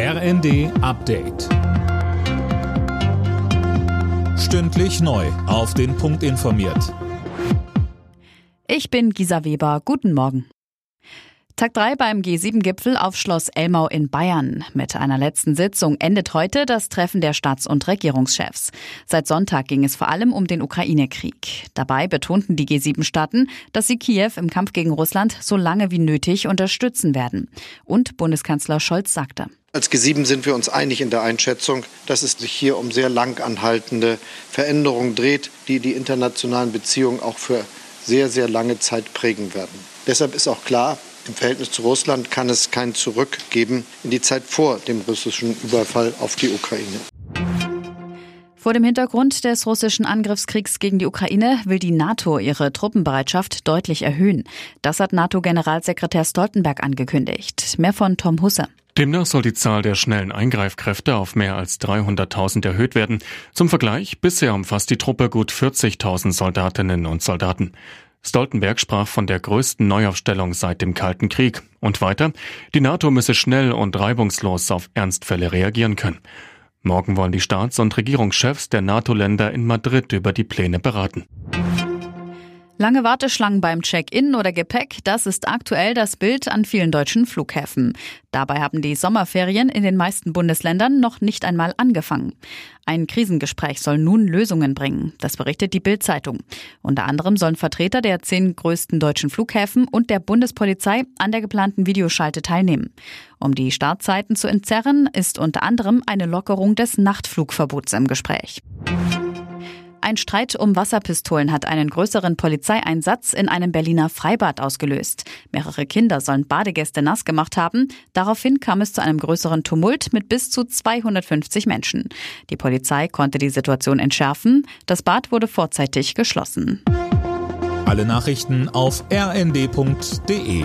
RND Update. Stündlich neu. Auf den Punkt informiert. Ich bin Gisa Weber. Guten Morgen. Tag 3 beim G7-Gipfel auf Schloss Elmau in Bayern. Mit einer letzten Sitzung endet heute das Treffen der Staats- und Regierungschefs. Seit Sonntag ging es vor allem um den Ukraine-Krieg. Dabei betonten die G7-Staaten, dass sie Kiew im Kampf gegen Russland so lange wie nötig unterstützen werden. Und Bundeskanzler Scholz sagte. Als G7 sind wir uns einig in der Einschätzung, dass es sich hier um sehr lang anhaltende Veränderungen dreht, die die internationalen Beziehungen auch für sehr, sehr lange Zeit prägen werden. Deshalb ist auch klar, im Verhältnis zu Russland kann es kein Zurück geben in die Zeit vor dem russischen Überfall auf die Ukraine. Vor dem Hintergrund des russischen Angriffskriegs gegen die Ukraine will die NATO ihre Truppenbereitschaft deutlich erhöhen. Das hat NATO-Generalsekretär Stoltenberg angekündigt. Mehr von Tom Husse. Demnach soll die Zahl der schnellen Eingreifkräfte auf mehr als 300.000 erhöht werden. Zum Vergleich, bisher umfasst die Truppe gut 40.000 Soldatinnen und Soldaten. Stoltenberg sprach von der größten Neuaufstellung seit dem Kalten Krieg. Und weiter, die NATO müsse schnell und reibungslos auf Ernstfälle reagieren können. Morgen wollen die Staats- und Regierungschefs der NATO-Länder in Madrid über die Pläne beraten. Lange Warteschlangen beim Check-in oder Gepäck, das ist aktuell das Bild an vielen deutschen Flughäfen. Dabei haben die Sommerferien in den meisten Bundesländern noch nicht einmal angefangen. Ein Krisengespräch soll nun Lösungen bringen, das berichtet die Bild-Zeitung. Unter anderem sollen Vertreter der zehn größten deutschen Flughäfen und der Bundespolizei an der geplanten Videoschalte teilnehmen. Um die Startzeiten zu entzerren, ist unter anderem eine Lockerung des Nachtflugverbots im Gespräch. Ein Streit um Wasserpistolen hat einen größeren Polizeieinsatz in einem Berliner Freibad ausgelöst. Mehrere Kinder sollen Badegäste nass gemacht haben. Daraufhin kam es zu einem größeren Tumult mit bis zu 250 Menschen. Die Polizei konnte die Situation entschärfen. Das Bad wurde vorzeitig geschlossen. Alle Nachrichten auf rnd.de